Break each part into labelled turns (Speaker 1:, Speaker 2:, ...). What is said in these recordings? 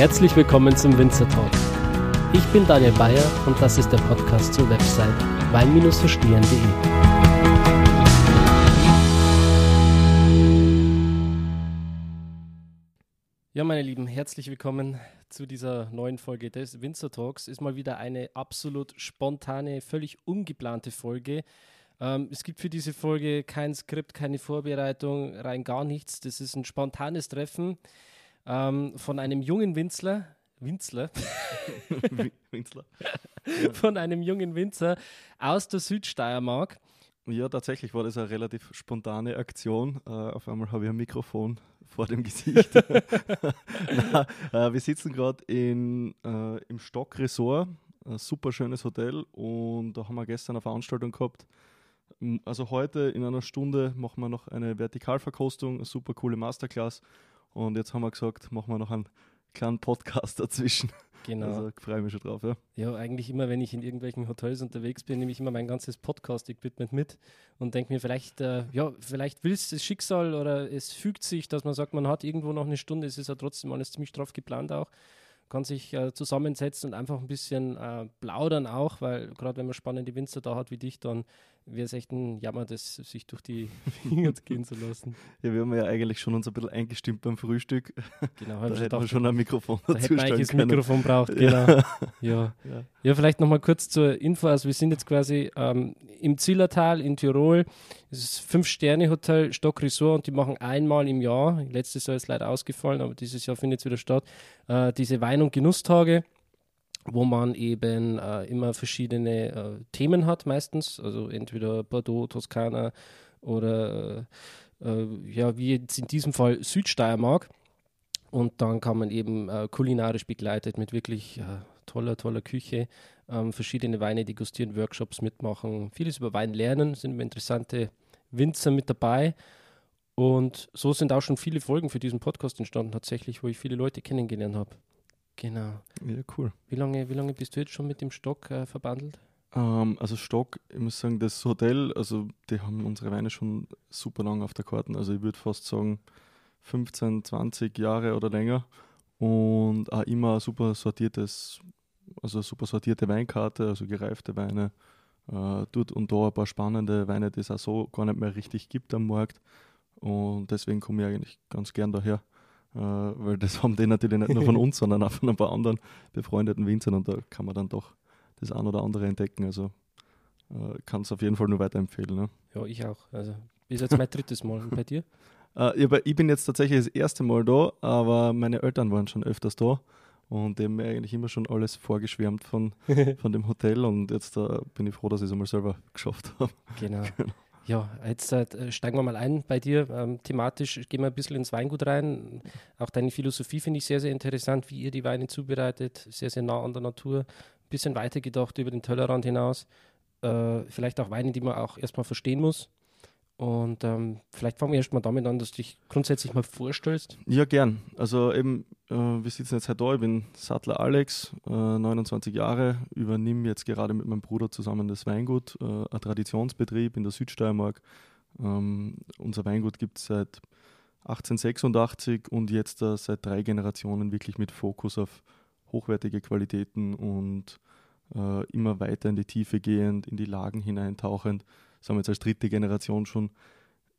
Speaker 1: Herzlich willkommen zum Winzer Talk. Ich bin Daniel Bayer und das ist der Podcast zur Website wein-verstehen.de. Ja, meine Lieben, herzlich willkommen zu dieser neuen Folge des Winzer Talks. Ist mal wieder eine absolut spontane, völlig ungeplante Folge. Ähm, es gibt für diese Folge kein Skript, keine Vorbereitung, rein gar nichts. Das ist ein spontanes Treffen ähm, von einem jungen Winzler, Winzler,
Speaker 2: Winzler.
Speaker 1: von einem jungen Winzer aus der Südsteiermark.
Speaker 2: Ja, tatsächlich war das eine relativ spontane Aktion. Uh, auf einmal habe ich ein Mikrofon vor dem Gesicht. Na, uh, wir sitzen gerade uh, im Stock Resort, ein super schönes Hotel, und da haben wir gestern eine Veranstaltung gehabt. Also heute in einer Stunde machen wir noch eine Vertikalverkostung, eine super coole Masterclass. Und jetzt haben wir gesagt, machen wir noch einen kleinen Podcast dazwischen.
Speaker 1: Genau.
Speaker 2: Also freue ich mich schon drauf, ja.
Speaker 1: Ja, eigentlich immer, wenn ich in irgendwelchen Hotels unterwegs bin, nehme ich immer mein ganzes Podcast-Equipment mit und denke mir, vielleicht, äh, ja, vielleicht will es das Schicksal oder es fügt sich, dass man sagt, man hat irgendwo noch eine Stunde, es ist ja trotzdem alles ziemlich straff geplant auch kann sich äh, zusammensetzen und einfach ein bisschen äh, plaudern auch, weil gerade wenn man spannende Winzer da hat wie dich, dann wäre es echt ein Jammer, das sich durch die Finger gehen zu lassen.
Speaker 2: Ja, wir haben ja eigentlich schon uns ein bisschen eingestimmt beim Frühstück.
Speaker 1: Genau,
Speaker 2: da hätten gedacht, wir schon ein Mikrofon
Speaker 1: da hätten wir eigentlich das Mikrofon braucht, genau. Ja, ja. ja. ja vielleicht nochmal kurz zur Info, also wir sind jetzt quasi ähm, im Zillertal in Tirol, es ist Fünf-Sterne-Hotel Stock Resort und die machen einmal im Jahr, letztes Jahr ist leider ausgefallen, aber dieses Jahr findet es wieder statt, äh, diese Wein- und Genusstage wo man eben äh, immer verschiedene äh, Themen hat meistens, also entweder Bordeaux, Toskana oder äh, äh ja, wie jetzt in diesem Fall Südsteiermark. Und dann kann man eben äh, kulinarisch begleitet mit wirklich äh, toller, toller Küche ähm, verschiedene Weine degustieren, Workshops mitmachen, vieles über Wein lernen, sind immer interessante Winzer mit dabei. Und so sind auch schon viele Folgen für diesen Podcast entstanden, tatsächlich, wo ich viele Leute kennengelernt habe. Genau.
Speaker 2: Ja, cool.
Speaker 1: Wie lange, wie lange bist du jetzt schon mit dem Stock äh, verbandelt?
Speaker 2: Ähm, also Stock, ich muss sagen, das Hotel, also die haben unsere Weine schon super lang auf der Karte. Also ich würde fast sagen 15, 20 Jahre oder länger. Und auch immer super sortiertes, also super sortierte Weinkarte, also gereifte Weine. Äh, dort und da ein paar spannende Weine, die es auch so gar nicht mehr richtig gibt am Markt. Und deswegen komme ich eigentlich ganz gern daher. Äh, weil das haben die natürlich nicht nur von uns, sondern auch von ein paar anderen befreundeten Winzern und da kann man dann doch das ein oder andere entdecken. Also äh, kann es auf jeden Fall nur weiterempfehlen. Ne?
Speaker 1: Ja, ich auch. Also ist jetzt mein drittes Mal. Bei dir?
Speaker 2: Äh, ich bin jetzt tatsächlich das erste Mal da, aber meine Eltern waren schon öfters da und die haben mir eigentlich immer schon alles vorgeschwärmt von, von dem Hotel und jetzt äh, bin ich froh, dass ich es einmal selber geschafft habe.
Speaker 1: Genau. genau. Ja, jetzt äh, steigen wir mal ein bei dir. Ähm, thematisch gehen wir ein bisschen ins Weingut rein. Auch deine Philosophie finde ich sehr, sehr interessant, wie ihr die Weine zubereitet. Sehr, sehr nah an der Natur. Ein bisschen weitergedacht über den Tellerrand hinaus. Äh, vielleicht auch Weine, die man auch erstmal verstehen muss. Und ähm, vielleicht fangen wir erstmal damit an, dass du dich grundsätzlich mal vorstellst.
Speaker 2: Ja, gern. Also eben, äh, wir sitzen jetzt halt da, ich bin Sattler Alex, äh, 29 Jahre, übernehme jetzt gerade mit meinem Bruder zusammen das Weingut, äh, ein Traditionsbetrieb in der Südsteiermark. Ähm, unser Weingut gibt es seit 1886 und jetzt äh, seit drei Generationen wirklich mit Fokus auf hochwertige Qualitäten und äh, immer weiter in die Tiefe gehend, in die Lagen hineintauchend sind wir jetzt als dritte Generation schon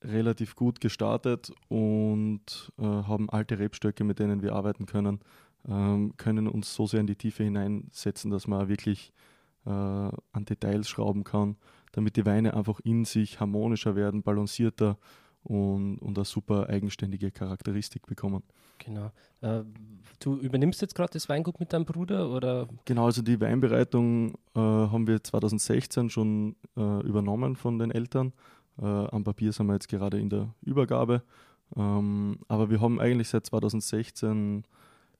Speaker 2: relativ gut gestartet und äh, haben alte Rebstöcke, mit denen wir arbeiten können, ähm, können uns so sehr in die Tiefe hineinsetzen, dass man wirklich äh, an Details schrauben kann, damit die Weine einfach in sich harmonischer werden, balancierter und, und eine super eigenständige Charakteristik bekommen.
Speaker 1: Genau. Äh, du übernimmst jetzt gerade das Weingut mit deinem Bruder oder?
Speaker 2: Genau, also die Weinbereitung äh, haben wir 2016 schon äh, übernommen von den Eltern. Äh, am Papier sind wir jetzt gerade in der Übergabe. Ähm, aber wir haben eigentlich seit 2016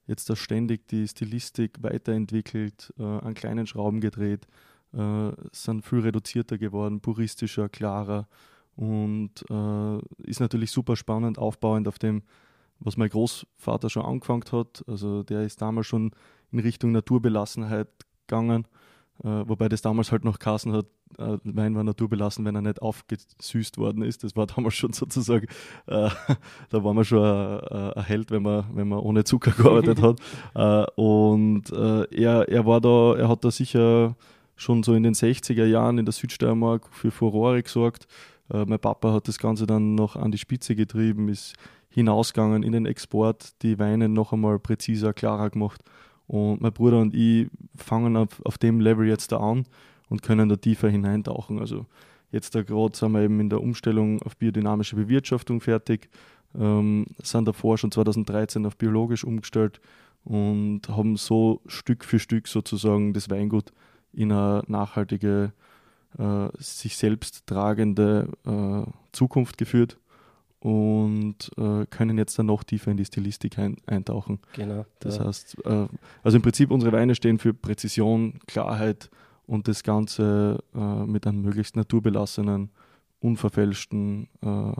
Speaker 2: jetzt da ständig die Stilistik weiterentwickelt, äh, an kleinen Schrauben gedreht, äh, sind viel reduzierter geworden, puristischer, klarer und äh, ist natürlich super spannend, aufbauend auf dem, was mein Großvater schon angefangen hat. Also der ist damals schon in Richtung Naturbelassenheit gegangen. Äh, wobei das damals halt noch Kassen hat, äh, Wein war naturbelassen, wenn er nicht aufgesüßt worden ist. Das war damals schon sozusagen, äh, da war man schon äh, ein Held, wenn man, wenn man ohne Zucker gearbeitet hat. Äh, und er, er war da, er hat da sicher schon so in den 60er Jahren in der Südsteiermark für Furore gesorgt. Mein Papa hat das Ganze dann noch an die Spitze getrieben, ist hinausgegangen in den Export, die Weine noch einmal präziser, klarer gemacht. Und mein Bruder und ich fangen auf, auf dem Level jetzt da an und können da tiefer hineintauchen. Also jetzt da gerade sind wir eben in der Umstellung auf biodynamische Bewirtschaftung fertig, ähm, sind davor schon 2013 auf biologisch umgestellt und haben so Stück für Stück sozusagen das Weingut in eine nachhaltige, äh, sich selbst tragende äh, Zukunft geführt und äh, können jetzt dann noch tiefer in die Stilistik ein, eintauchen.
Speaker 1: Genau.
Speaker 2: Das heißt, äh, also im Prinzip unsere Weine stehen für Präzision, Klarheit und das Ganze äh, mit einem möglichst naturbelassenen, unverfälschten äh,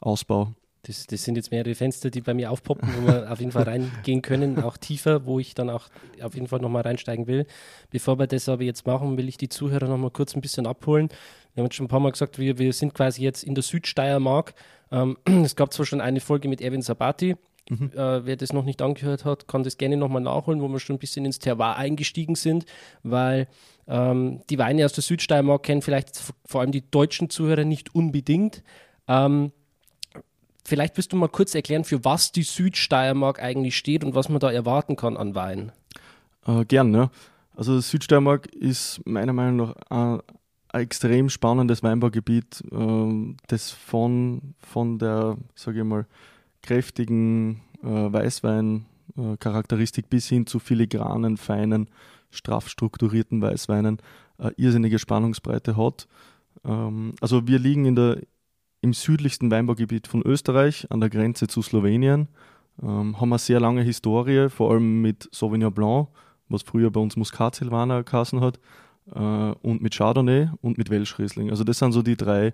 Speaker 2: Ausbau.
Speaker 1: Das, das, sind jetzt mehrere Fenster, die bei mir aufpoppen, wo wir auf jeden Fall reingehen können, auch tiefer, wo ich dann auch auf jeden Fall nochmal reinsteigen will. Bevor wir das aber jetzt machen, will ich die Zuhörer nochmal kurz ein bisschen abholen. Wir haben jetzt schon ein paar Mal gesagt, wir, wir sind quasi jetzt in der Südsteiermark ähm, es gab zwar schon eine Folge mit Erwin Sabati. Mhm. Äh, wer das noch nicht angehört hat, kann das gerne nochmal nachholen, wo wir schon ein bisschen ins Terroir eingestiegen sind, weil ähm, die Weine aus der Südsteiermark kennen vielleicht vor allem die deutschen Zuhörer nicht unbedingt. Ähm, vielleicht wirst du mal kurz erklären, für was die Südsteiermark eigentlich steht und was man da erwarten kann an Wein.
Speaker 2: Äh, gern, ja. Also Südsteiermark ist meiner Meinung nach ein extrem spannendes Weinbaugebiet, äh, das von, von der, sage ich mal, kräftigen äh, Weißwein-Charakteristik bis hin zu filigranen, feinen, straff strukturierten Weißweinen äh, irrsinnige Spannungsbreite hat. Ähm, also wir liegen in der, im südlichsten Weinbaugebiet von Österreich, an der Grenze zu Slowenien, ähm, haben eine sehr lange Historie, vor allem mit Sauvignon Blanc, was früher bei uns Muscat Silvaner geheißen hat, äh, und mit Chardonnay und mit Welsch Riesling. Also das sind so die drei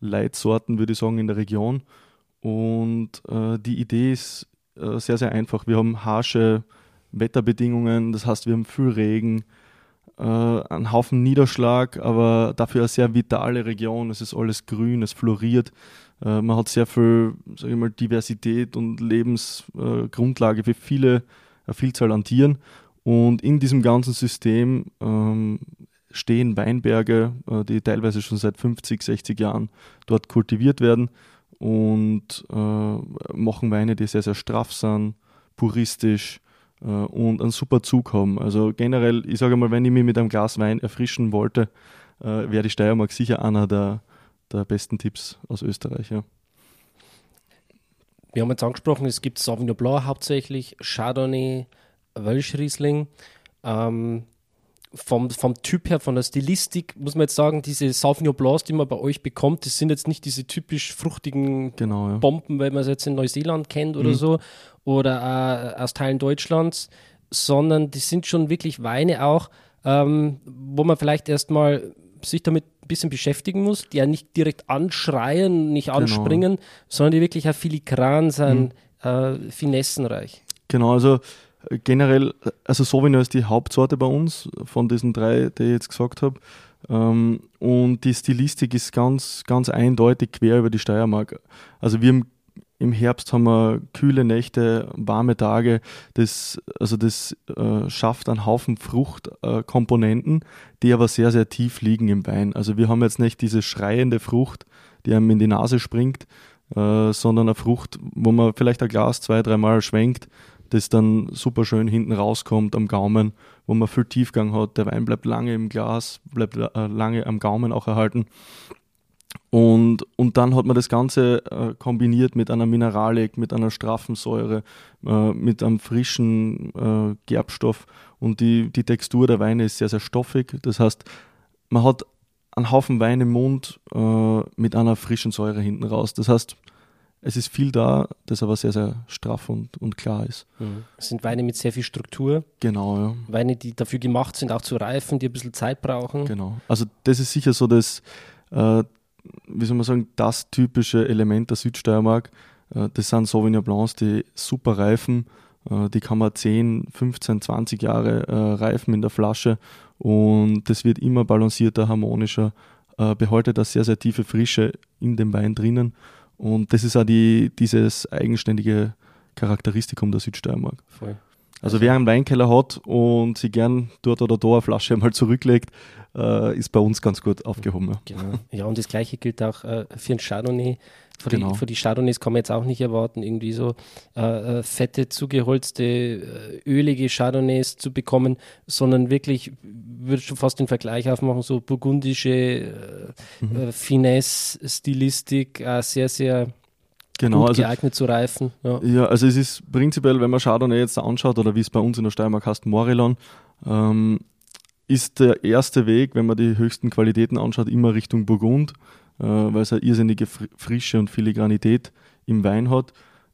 Speaker 2: Leitsorten, würde ich sagen, in der Region. Und äh, die Idee ist äh, sehr, sehr einfach. Wir haben harsche Wetterbedingungen, das heißt, wir haben viel Regen, äh, einen Haufen Niederschlag, aber dafür eine sehr vitale Region. Es ist alles grün, es floriert. Äh, man hat sehr viel sag ich mal, Diversität und Lebensgrundlage für viele, eine Vielzahl an Tieren. Und in diesem ganzen System ähm, stehen Weinberge, äh, die teilweise schon seit 50, 60 Jahren dort kultiviert werden und äh, machen Weine, die sehr, sehr straff sind, puristisch und einen super Zug haben. Also generell, ich sage mal, wenn ich mich mit einem Glas Wein erfrischen wollte, äh, wäre die Steiermark sicher einer der, der besten Tipps aus Österreich. Ja.
Speaker 1: Wir haben jetzt angesprochen, es gibt Sauvignon Blanc hauptsächlich, Chardonnay, Welschriesling. Ähm, vom, vom Typ her, von der Stilistik, muss man jetzt sagen, diese Sauvignon Blancs, die man bei euch bekommt, das sind jetzt nicht diese typisch fruchtigen
Speaker 2: genau, ja.
Speaker 1: Bomben, weil man es jetzt in Neuseeland kennt oder mhm. so, oder äh, aus Teilen Deutschlands, sondern die sind schon wirklich Weine auch, ähm, wo man vielleicht erstmal sich damit ein bisschen beschäftigen muss, die ja nicht direkt anschreien, nicht genau. anspringen, genau. sondern die wirklich auch filigran sind, mhm. äh, finessenreich.
Speaker 2: Genau, also generell, also Sauvignon ist die Hauptsorte bei uns von diesen drei, die ich jetzt gesagt habe. Ähm, und die Stilistik ist ganz, ganz eindeutig quer über die Steiermark. Also wir im, Herbst haben wir kühle Nächte, warme Tage. Das, also das äh, schafft einen Haufen Fruchtkomponenten, äh, die aber sehr, sehr tief liegen im Wein. Also wir haben jetzt nicht diese schreiende Frucht, die einem in die Nase springt, äh, sondern eine Frucht, wo man vielleicht ein Glas zwei, dreimal schwenkt das dann super schön hinten rauskommt am Gaumen, wo man viel Tiefgang hat. Der Wein bleibt lange im Glas, bleibt äh, lange am Gaumen auch erhalten. Und, und dann hat man das Ganze äh, kombiniert mit einer Mineralik, mit einer straffen Säure, äh, mit einem frischen äh, Gerbstoff. Und die, die Textur der Weine ist sehr, sehr stoffig. Das heißt, man hat einen Haufen Wein im Mund äh, mit einer frischen Säure hinten raus. Das heißt, es ist viel da, das aber sehr, sehr straff und, und klar ist.
Speaker 1: Mhm. Es sind Weine mit sehr viel Struktur.
Speaker 2: Genau, ja.
Speaker 1: Weine, die dafür gemacht sind, auch zu reifen, die ein bisschen Zeit brauchen.
Speaker 2: Genau. Also das ist sicher so das, äh, wie soll man sagen, das typische Element der Südsteiermark. Äh, das sind Sauvignon Blancs, die super reifen Äh, die kann man 10, 15, 20 Jahre äh, reifen in der Flasche und das wird immer balancierter, harmonischer, äh, behaltet eine sehr, sehr tiefe Frische in dem Wein drinnen. Und das ist auch die, dieses eigenständige Charakteristikum der Südsteiermark. Voll. Also, also wer einen Weinkeller hat und sich gern dort oder da eine Flasche mal zurücklegt, äh, ist bei uns ganz gut aufgehoben.
Speaker 1: Ja. Genau. Ja, und das gleiche gilt auch äh, für ein Chardonnay. Für, genau. die, für die Chardonnays kann man jetzt auch nicht erwarten, irgendwie so äh, äh fette, zugeholzte, äh, ölige Chardonnays zu bekommen, sondern wirklich, würde schon fast den Vergleich aufmachen, so burgundische äh, mhm. Finesse-Stilistik, sehr, sehr genau, gut also, geeignet zu reifen.
Speaker 2: Ja. ja. also es ist prinzipiell, wenn man Chardonnay jetzt anschaut, oder wie es bei uns in der Steiermark heißt, Morillon, ähm, ist der erste Weg, wenn man die höchsten Qualitäten anschaut, immer Richtung Burgund, äh, weil es eine irrsinnige Frische und Filigranität im Wein hat.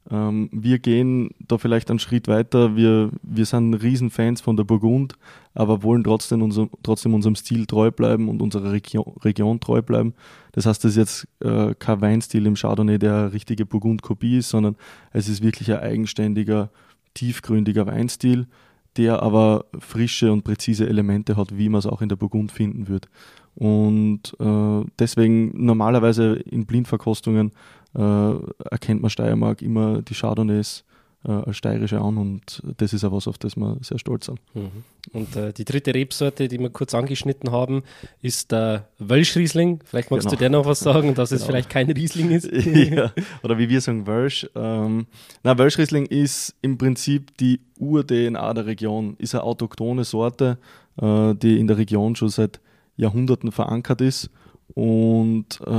Speaker 2: Ähm, wir gehen da vielleicht einen Schritt weiter. Wir, wir sind Riesenfans von der Burgund, aber wollen trotzdem, unser, trotzdem unserem Stil treu bleiben und unserer Region, Region treu bleiben. Das heißt, das ist jetzt äh, kein Weinstil im Chardonnay, der richtige Burgund-Kopie ist, sondern es ist wirklich ein eigenständiger, tiefgründiger Weinstil, der aber frische und präzise Elemente hat, wie man es auch in der Burgund finden wird. Und äh, deswegen normalerweise in Blindverkostungen erkennt man Steiermark immer die Chardonnays äh, als steirische an und das ist auch was, auf das wir sehr stolz sind. Mhm.
Speaker 1: Und äh, die dritte Rebsorte, die wir kurz angeschnitten haben, ist der Wölschriesling. Vielleicht magst genau. du dir noch was sagen, dass genau. es vielleicht kein Riesling ist.
Speaker 2: ja, oder wie wir sagen, Wölsch. Ähm, na, Wölschriesling ist im Prinzip die Ur-DNA der Region, ist eine autochthone Sorte, äh, die in der Region schon seit Jahrhunderten verankert ist und äh,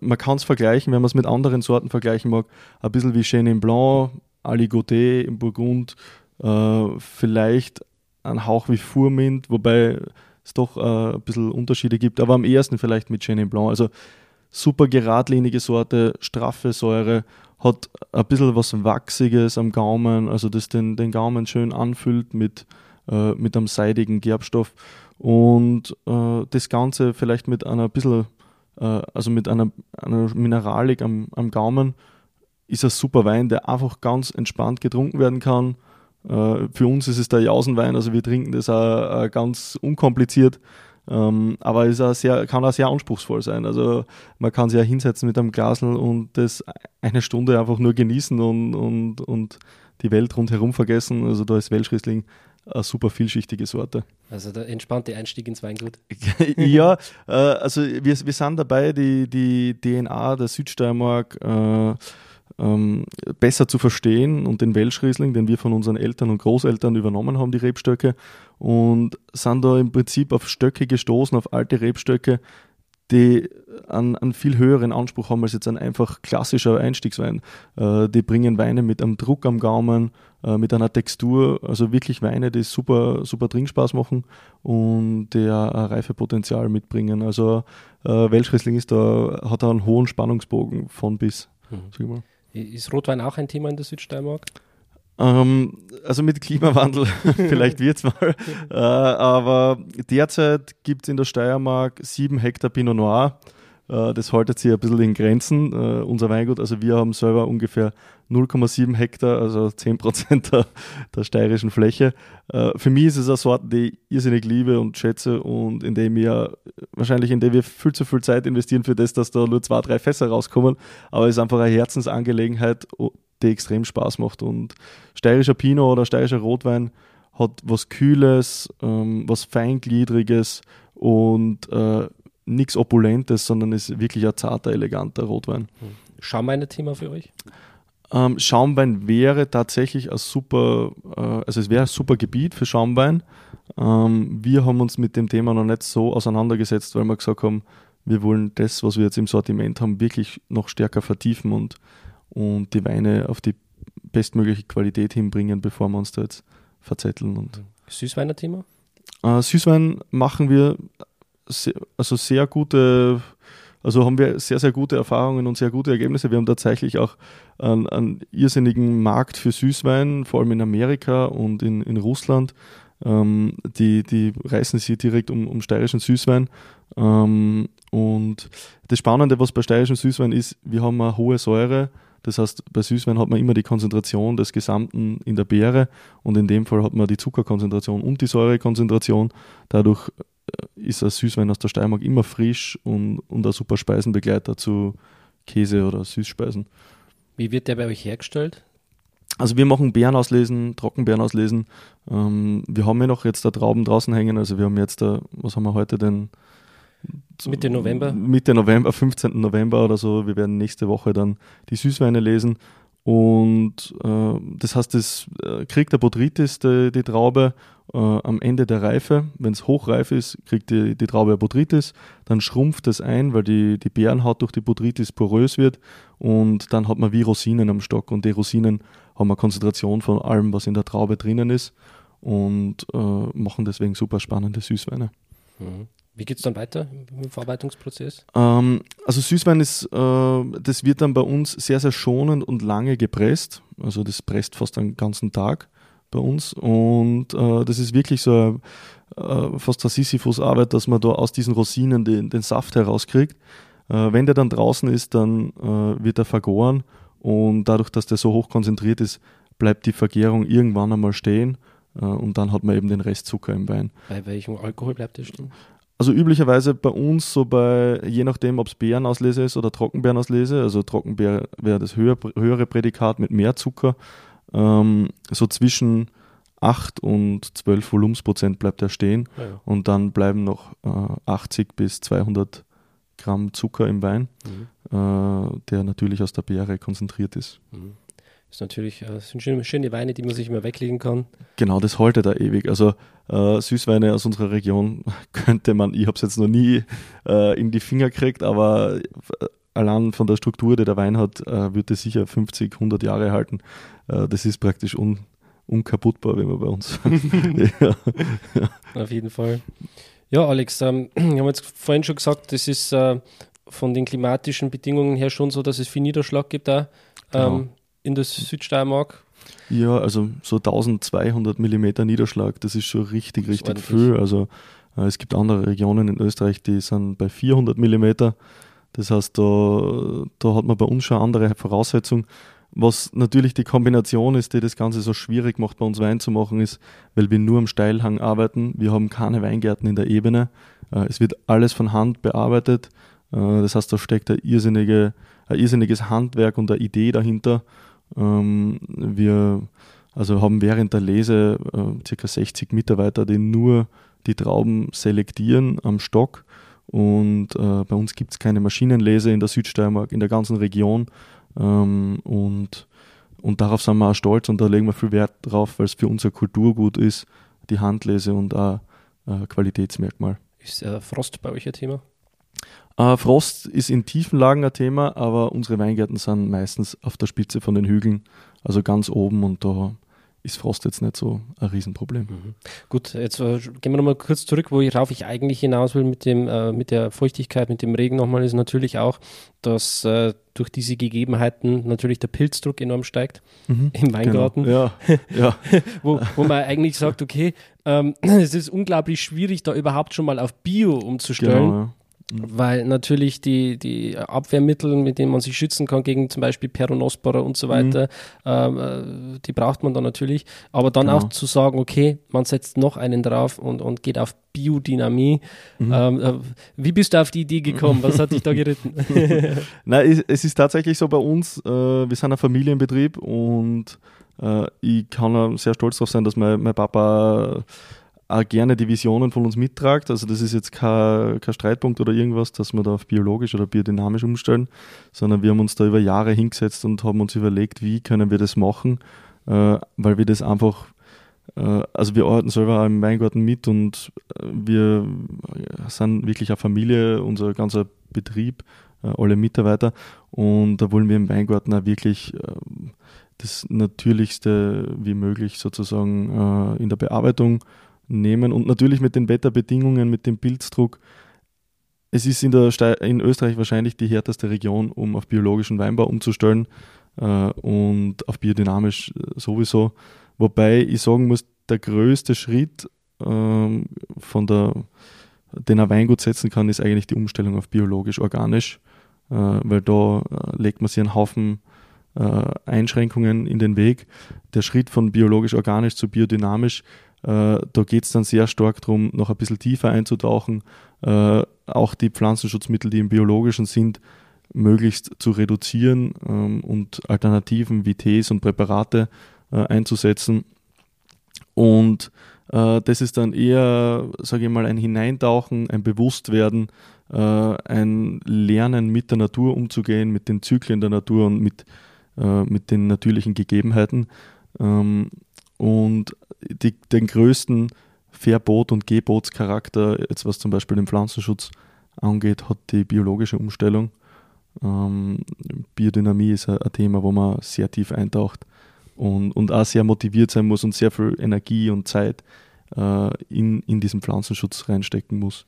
Speaker 2: man kann es vergleichen, wenn man es mit anderen Sorten vergleichen mag, ein bisschen wie Chenin Blanc, Aligoté im Burgund, äh, vielleicht ein Hauch wie Fourmint, wobei es doch äh, ein bisschen Unterschiede gibt, aber am ehesten vielleicht mit Chenin Blanc. Also super geradlinige Sorte, straffe Säure, hat ein bisschen was Wachsiges am Gaumen, also das den, den Gaumen schön anfüllt mit, äh, mit einem seidigen Gerbstoff und äh, das Ganze vielleicht mit einer bisschen, äh, also mit einer, einer Mineralik am, am Gaumen, ist ein super Wein, der einfach ganz entspannt getrunken werden kann. Äh, für uns ist es der Jausenwein, also wir trinken das auch, ganz unkompliziert. Ähm, aber es auch kann auch sehr anspruchsvoll sein. Also man kann sich ja hinsetzen mit einem Glasl und das eine Stunde einfach nur genießen und, und, und die Welt rundherum vergessen. Also da ist Welschriesling eine super vielschichtige Sorte.
Speaker 1: Also der entspannte Einstieg ins Weingut.
Speaker 2: ja, äh, also wir, wir sind dabei, die, die DNA der Südsteiermark äh, ähm, besser zu verstehen und den Welschriesling, den wir von unseren Eltern und Großeltern übernommen haben, die Rebstöcke, und sind da im Prinzip auf Stöcke gestoßen, auf alte Rebstöcke, die einen, einen, viel höheren Anspruch haben als jetzt ein einfach klassischer Einstiegswein. Äh, die bringen Weine mit einem Druck am Gaumen, äh, mit einer Textur, also wirklich Weine, die super, super Trinkspaß machen und die ein Reifepotenzial mitbringen. Also äh, Welschriesling ist da, hat da einen hohen Spannungsbogen von bis.
Speaker 1: Mhm. Ist Rotwein auch ein Thema in der Südsteiermark?
Speaker 2: Ähm, also mit Klimawandel, vielleicht wird es mal. Äh, aber derzeit gibt es in der Steiermark sieben Hektar Pinot Noir. Äh, das haltet sich ein bisschen in Grenzen. Äh, unser Weingut, also wir haben selber ungefähr 0,7 Hektar, also 10 Prozent der, der, steirischen Fläche. Äh, für mich ist es eine Sorte, die ich irrsinnig liebe und schätze und in dem wir wahrscheinlich, in der wir viel zu viel Zeit investieren für das, dass da nur zwei, drei Fässer rauskommen. Aber es ist einfach eine Herzensangelegenheit die extrem Spaß macht. Und steirischer Pinot oder steirischer Rotwein hat was Kühles, ähm, was Feingliedriges und äh, nichts Opulentes, sondern ist wirklich ein zarter, eleganter Rotwein. Hm.
Speaker 1: Schaumwein ein Thema für euch?
Speaker 2: Ähm, Schaumwein wäre tatsächlich ein super, äh, also es wäre ein super Gebiet für Schaumwein. Ähm, wir haben uns mit dem Thema noch nicht so auseinandergesetzt, weil wir gesagt haben, wir wollen das, was wir jetzt im Sortiment haben, wirklich noch stärker vertiefen und und die Weine auf die bestmögliche Qualität hinbringen, bevor wir uns da jetzt verzetteln. Und
Speaker 1: Süßweiner Thema?
Speaker 2: Äh, Süßwein machen wir sehr, also sehr gute, also haben wir sehr, sehr gute Erfahrungen und sehr gute Ergebnisse. Wir haben tatsächlich auch einen, einen irrsinnigen Markt für Süßwein, vor allem in Amerika und in, in Russland. Ähm, die, die reißen sie direkt um, um steirischen Süßwein. Ähm, und das Spannende, was bei steirischem Süßwein ist, wir haben eine hohe Säure, Das heißt, bei Süßwein hat man immer die Konzentration des Gesamten in der Beere und in dem Fall hat man die Zuckerkonzentration und die Säurekonzentration. Dadurch äh, ist ein Süßwein aus der Steiermark immer frisch und, und ein super Speisenbegleiter zu Käse oder Süßspeisen.
Speaker 1: Wie wird der bei euch hergestellt?
Speaker 2: Also wir machen Beeren auslesen, Trockenbeeren auslesen. Ähm, wir haben ja noch jetzt da Trauben draußen hängen. Also wir haben jetzt da, was haben wir heute denn?
Speaker 1: Mitte November?
Speaker 2: Mitte November, 15. November oder so. Wir werden nächste Woche dann die Süßweine lesen. Und äh, das heißt, das äh, kriegt der Botrytis die, die Traube äh, am Ende der Reife. Wenn es hochreif ist, kriegt die, die Traube Botrytis. Dann schrumpft es ein, weil die, die Beerenhaut durch die Botrytis porös wird. Und dann hat man wie Rosinen am Stock. Und die Rosinen haben eine Konzentration von allem, was in der Traube drinnen ist. Und äh, machen deswegen super spannende Süßweine.
Speaker 1: Mhm. Wie geht es dann weiter im Verarbeitungsprozess?
Speaker 2: Ähm, also Süßwein ist, äh, das wird dann bei uns sehr, sehr schonend und lange gepresst. Also das presst fast einen ganzen Tag bei uns. Und äh, das ist wirklich so äh, fast eine Sisyphus-Arbeit, dass man da aus diesen Rosinen den, den Saft herauskriegt. Äh, wenn der dann draußen ist, dann äh, wird er vergoren. Und dadurch, dass der so hoch konzentriert ist, bleibt die Vergärung irgendwann einmal stehen. Äh, und dann hat man eben den Restzucker im Wein.
Speaker 1: Bei welchem Alkohol bleibt der stehen?
Speaker 2: Also üblicherweise bei uns so bei, je nachdem, ob es Beerenauslese ist oder Trockenbeerenauslese, also Trockenbeer wäre das höher, höhere Prädikat mit mehr Zucker, ähm, so zwischen 8 und 12 Volumensprozent bleibt er stehen
Speaker 1: Ja, ja.
Speaker 2: und dann bleiben noch äh, 80 bis 200 Gramm Zucker im Wein,
Speaker 1: Mhm.
Speaker 2: äh, der natürlich aus der Beere konzentriert ist.
Speaker 1: Mhm. Ist natürlich, äh, sind schöne, schöne Weine, die man sich immer weglegen kann.
Speaker 2: Genau, das haltet er ewig. Also äh, Süßweine aus unserer Region könnte man, ich habe es jetzt noch nie äh, in die Finger gekriegt, aber äh, allein von der Struktur, die der Wein hat, äh, wird es sicher 50, 100 Jahre halten. Äh, das ist praktisch un, unkaputtbar, wie man bei uns ja.
Speaker 1: Auf jeden Fall. Ja, Alex, ähm, wir haben jetzt vorhin schon gesagt, das ist von den klimatischen Bedingungen her schon so, dass es viel Niederschlag gibt da ähm,
Speaker 2: Genau.
Speaker 1: In der Südsteiermark.
Speaker 2: ja, also so 1200 Millimeter Niederschlag, das ist schon richtig, richtig viel. Also äh, es gibt andere Regionen in Österreich, die sind bei 400 Millimeter. Das heißt, da, da hat man bei uns schon andere Voraussetzung. Was natürlich die Kombination ist, die das Ganze so schwierig macht, bei uns Wein zu machen, ist, weil wir nur am Steilhang arbeiten. Wir haben keine Weingärten in der Ebene. Äh, Es wird alles von Hand bearbeitet. Äh, Das heißt, da steckt ein, irrsinnige, ein irrsinniges Handwerk und eine Idee dahinter. Ähm, Wir also haben während der Lese äh, ca. 60 Mitarbeiter, die nur die Trauben selektieren am Stock. Und äh, bei uns gibt es keine Maschinenlese in der Südsteiermark, in der ganzen Region. Ähm, und, und darauf sind wir auch stolz und da legen wir viel Wert drauf, weil es für unser Kulturgut ist, die Handlese und auch äh, Qualitätsmerkmal.
Speaker 1: Ist äh, Frost bei euch ein Thema?
Speaker 2: Äh, Frost ist in tiefen Lagen ein Thema, aber unsere Weingärten sind meistens auf der Spitze von den Hügeln, also ganz oben und da ist Frost jetzt nicht so ein Riesenproblem.
Speaker 1: Mhm. Gut, jetzt äh, gehen wir nochmal kurz zurück, worauf ich eigentlich hinaus will mit, dem, äh, mit der Feuchtigkeit, mit dem Regen nochmal, ist natürlich auch, dass äh, durch diese Gegebenheiten natürlich der Pilzdruck enorm steigt im Weingarten,
Speaker 2: Genau. Ja, ja.
Speaker 1: wo, wo man eigentlich sagt, okay, ähm, es ist unglaublich schwierig, da überhaupt schon mal auf Bio umzustellen.
Speaker 2: genau. Ja.
Speaker 1: Weil natürlich die, die Abwehrmittel, mit denen man sich schützen kann gegen zum Beispiel Peronospora und so weiter, ähm, äh, die braucht man dann natürlich. Aber dann
Speaker 2: Genau.
Speaker 1: auch zu sagen, okay, man setzt noch einen drauf und, und geht auf Biodynamie.
Speaker 2: Mhm.
Speaker 1: Ähm, äh, wie bist du auf die Idee gekommen? Was hat dich da geritten?
Speaker 2: Nein, es, ist tatsächlich so bei uns, äh, wir sind ein Familienbetrieb und äh, ich kann sehr stolz darauf sein, dass mein, mein Papa auch gerne die Visionen von uns mittragt. Also das ist jetzt kein, kein Streitpunkt oder irgendwas, dass wir da auf biologisch oder biodynamisch umstellen, sondern wir haben uns da über Jahre hingesetzt und haben uns überlegt, wie können wir das machen, äh, weil wir das einfach äh, also wir arbeiten selber auch im Weingarten mit und äh, wir sind wirklich eine Familie, unser ganzer Betrieb, alle Mitarbeiter und da wollen wir im Weingarten auch wirklich das Natürlichste wie möglich sozusagen in der Bearbeitung nehmen und natürlich mit den Wetterbedingungen, mit dem Pilzdruck. Es ist in, der in Österreich wahrscheinlich die härteste Region, um auf biologischen Weinbau umzustellen äh, und auf biodynamisch äh, sowieso. Wobei ich sagen muss, der größte Schritt ähm, von der, den ein Weingut setzen kann, ist eigentlich die Umstellung auf biologisch, organisch, äh, weil da äh, legt man sich einen Haufen äh, Einschränkungen in den Weg. Der Schritt von biologisch-organisch zu biodynamisch, da geht es dann sehr stark darum, noch ein bisschen tiefer einzutauchen, äh, auch die Pflanzenschutzmittel, die im biologischen sind, möglichst zu reduzieren ähm, und Alternativen wie Tees und Präparate äh, einzusetzen. Und äh, das ist dann eher, sage ich mal, ein Hineintauchen, ein Bewusstwerden, äh, ein Lernen mit der Natur umzugehen, mit den Zyklen der Natur und mit, äh, mit den natürlichen Gegebenheiten. Und die, den größten Verbot- und Gebotscharakter, jetzt was zum Beispiel den Pflanzenschutz angeht, hat die biologische Umstellung. Ähm, Biodynamie ist ein, Thema, wo man sehr tief eintaucht und, und auch sehr motiviert sein muss und sehr viel Energie und Zeit äh, in, in diesen Pflanzenschutz reinstecken muss.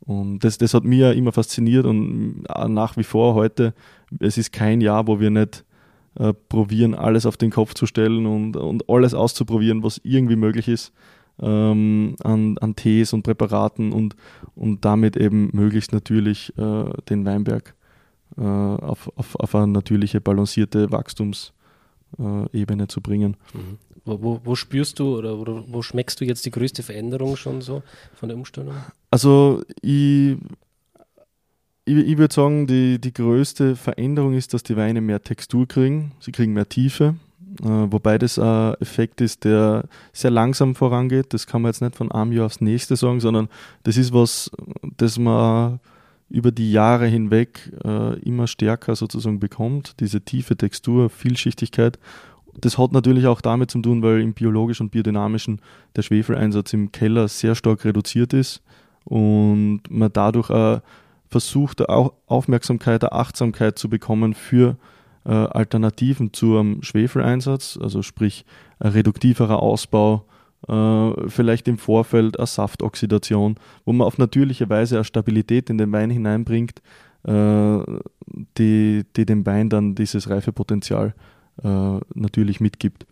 Speaker 2: Und das, das hat mir immer fasziniert und nach wie vor heute, es ist kein Jahr, wo wir nicht äh, probieren, alles auf den Kopf zu stellen und, und alles auszuprobieren, was irgendwie möglich ist ähm, an, an Tees und Präparaten und, und damit eben möglichst natürlich äh, den Weinberg äh, auf, auf, auf eine natürliche, balancierte Wachstumsebene zu bringen.
Speaker 1: Mhm. Wo, wo, wo, spürst du oder wo, wo, schmeckst du jetzt die größte Veränderung schon so von der Umstellung?
Speaker 2: Also ich, ich, ich würde sagen, die, die größte Veränderung ist, dass die Weine mehr Textur kriegen, sie kriegen mehr Tiefe, äh, wobei das ein Effekt ist, der sehr langsam vorangeht. Das kann man jetzt nicht von einem Jahr aufs nächste sagen, sondern das ist was, das man über die Jahre hinweg äh, immer stärker sozusagen bekommt, diese tiefe Textur, Vielschichtigkeit. Das hat natürlich auch damit zu tun, weil im biologischen und biodynamischen der Schwefeleinsatz im Keller sehr stark reduziert ist und man dadurch äh, versucht, auch Aufmerksamkeit, Achtsamkeit zu bekommen für äh, Alternativen zum Schwefeleinsatz, also sprich ein reduktiverer Ausbau, äh, vielleicht im Vorfeld eine Saftoxidation, wo man auf natürliche Weise eine Stabilität in den Wein hineinbringt, äh, die, die dem Wein dann dieses Reifepotenzial äh, natürlich mitgibt.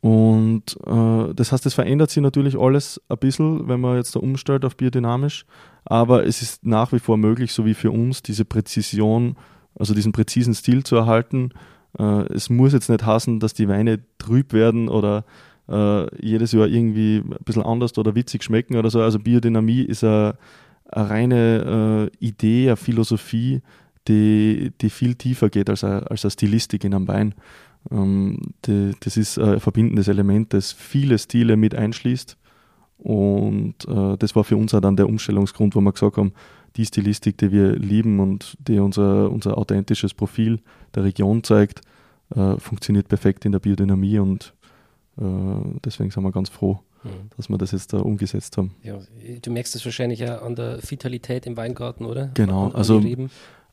Speaker 2: Und äh, das heißt, es verändert sich natürlich alles ein bisschen, wenn man jetzt da umstellt auf biodynamisch, aber es ist nach wie vor möglich, so wie für uns, diese Präzision, also diesen präzisen Stil zu erhalten. Äh, es muss jetzt nicht heißen, dass die Weine trüb werden oder äh, jedes Jahr irgendwie ein bisschen anders oder witzig schmecken oder so. Also Biodynamie ist eine, eine reine äh, Idee, eine Philosophie, die, die viel tiefer geht als eine, als eine Stilistik in einem Wein. Ähm, die, das ist ein verbindendes Element, das viele Stile mit einschließt. Und äh, das war für uns auch dann der Umstellungsgrund, wo wir gesagt haben, die Stilistik, die wir lieben und die unser, unser authentisches Profil der Region zeigt, äh, funktioniert perfekt in der Biodynamie und äh, deswegen sind wir ganz froh, mhm. dass wir das jetzt da umgesetzt haben.
Speaker 1: Ja, du merkst das wahrscheinlich ja an der Vitalität im Weingarten, oder?
Speaker 2: Genau, an, also,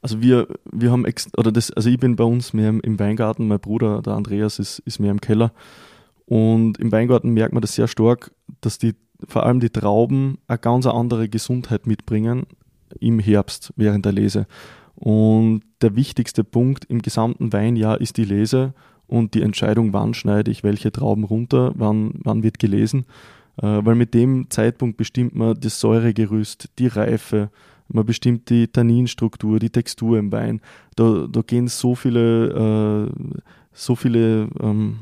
Speaker 2: also wir, wir haben, oder das, also ich bin bei uns mehr im, im Weingarten, mein Bruder, der Andreas, ist, ist mehr im Keller. Und im Weingarten merkt man das sehr stark, dass die, vor allem die Trauben eine ganz andere Gesundheit mitbringen im Herbst während der Lese. Und der wichtigste Punkt im gesamten Weinjahr ist die Lese und die Entscheidung, wann schneide ich welche Trauben runter, wann, wann wird gelesen. Äh, weil mit dem Zeitpunkt bestimmt man das Säuregerüst, die Reife, man bestimmt die Tanninstruktur, die Textur im Wein. Da, da gehen so viele, äh, so viele ähm,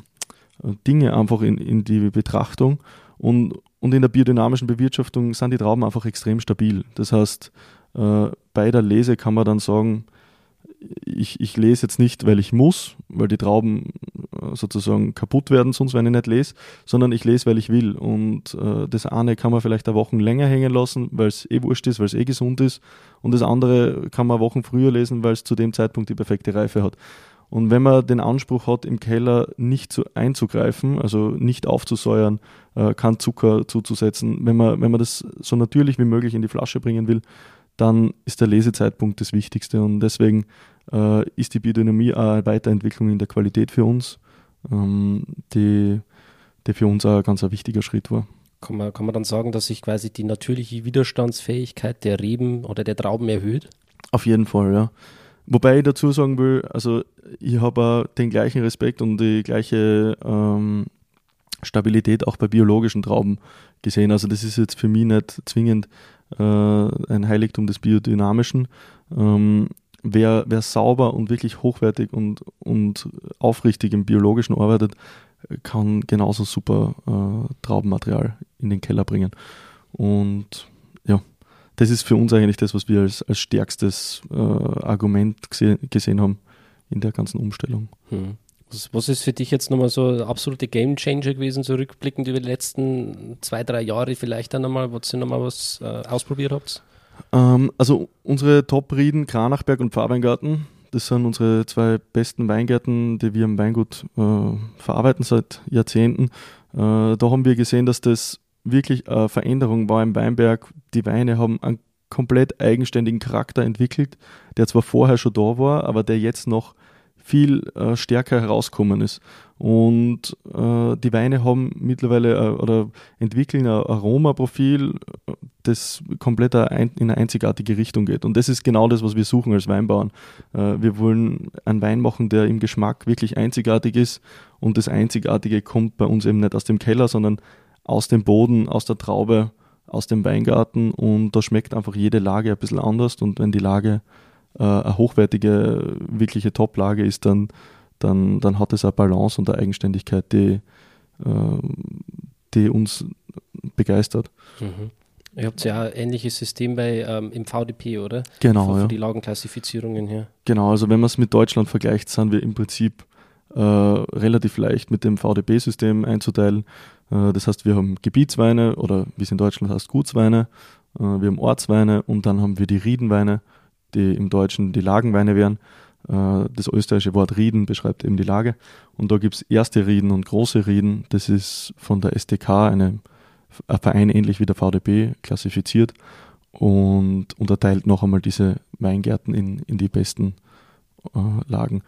Speaker 2: Dinge einfach in, in die Betrachtung. Und, und in der biodynamischen Bewirtschaftung sind die Trauben einfach extrem stabil. Das heißt, äh, bei der Lese kann man dann sagen, ich, ich lese jetzt nicht, weil ich muss, weil die Trauben äh, sozusagen kaputt werden, sonst wenn ich nicht lese, sondern ich lese, weil ich will. Und äh, das eine kann man vielleicht eine Woche länger hängen lassen, weil es eh wurscht ist, weil es eh gesund ist. Und das andere kann man Wochen früher lesen, weil es zu dem Zeitpunkt die perfekte Reife hat. Und wenn man den Anspruch hat, im Keller nicht zu, einzugreifen, also nicht aufzusäuern, äh, keinen Zucker zuzusetzen, wenn man, wenn man das so natürlich wie möglich in die Flasche bringen will, dann ist der Lesezeitpunkt das Wichtigste. Und deswegen äh, ist die Biodynamie auch eine Weiterentwicklung in der Qualität für uns, ähm, die, die für uns auch ein ganz ein wichtiger Schritt war.
Speaker 1: Kann man, kann man dann sagen, dass sich quasi die natürliche Widerstandsfähigkeit der Reben oder der Trauben erhöht?
Speaker 2: Auf jeden Fall, ja. Wobei ich dazu sagen will, also ich habe den gleichen Respekt und die gleiche ähm, Stabilität auch bei biologischen Trauben gesehen. Also das ist jetzt für mich nicht zwingend äh, ein Heiligtum des Biodynamischen. Ähm, wer, wer sauber und wirklich hochwertig und, und aufrichtig im Biologischen arbeitet, kann genauso super äh, Traubenmaterial in den Keller bringen. Und ja, das ist für uns eigentlich das, was wir als, als stärkstes äh, Argument gese gesehen haben in der ganzen Umstellung. Hm.
Speaker 1: Was, was, ist für dich jetzt nochmal so ein absolute Game Changer gewesen, zurückblickend über die letzten zwei, drei Jahre vielleicht dann nochmal, wo ihr nochmal was äh, ausprobiert habt?
Speaker 2: Ähm, also unsere Top-Rieden, Kranachberg und Pfarrweingarten, das sind unsere zwei besten Weingärten, die wir im Weingut äh, verarbeiten seit Jahrzehnten. Äh, da haben wir gesehen, dass das wirklich eine Veränderung war im Weinberg. Die Weine haben einen komplett eigenständigen Charakter entwickelt, der zwar vorher schon da war, aber der jetzt noch viel äh, stärker herauskommen ist. Und äh, die Weine haben mittlerweile äh, oder entwickeln ein Aromaprofil, das komplett in eine einzigartige Richtung geht. Und das ist genau das, was wir suchen als Weinbauern. Äh, wir wollen einen Wein machen, der im Geschmack wirklich einzigartig ist. Und das Einzigartige kommt bei uns eben nicht aus dem Keller, sondern aus dem Boden, aus der Traube, aus dem Weingarten. Und da schmeckt einfach jede Lage ein bisschen anders. Und wenn die Lage äh, eine hochwertige, wirkliche Top-Lage ist, dann, dann, dann hat es eine Balance und eine Eigenständigkeit, die, äh, die uns begeistert.
Speaker 1: Mhm. Ihr habt ja ein ähnliches System bei, ähm, im VDP, oder?
Speaker 2: Genau.
Speaker 1: Für,
Speaker 2: für
Speaker 1: die Lagenklassifizierungen hier.
Speaker 2: Genau, also wenn man es mit Deutschland vergleicht, sind wir im Prinzip äh, relativ leicht mit dem VDP-System einzuteilen. Äh, das heißt, wir haben Gebietsweine oder wie es in Deutschland heißt, Gutsweine, äh, wir haben Ortsweine und dann haben wir die Riedenweine die im Deutschen die Lagenweine wären. Äh, das österreichische Wort Rieden beschreibt eben die Lage. Und da gibt es erste Rieden und große Rieden. Das ist von der SDK, eine, ein Verein ähnlich wie der VDB, klassifiziert und unterteilt noch einmal diese Weingärten in, in die besten äh, Lagen.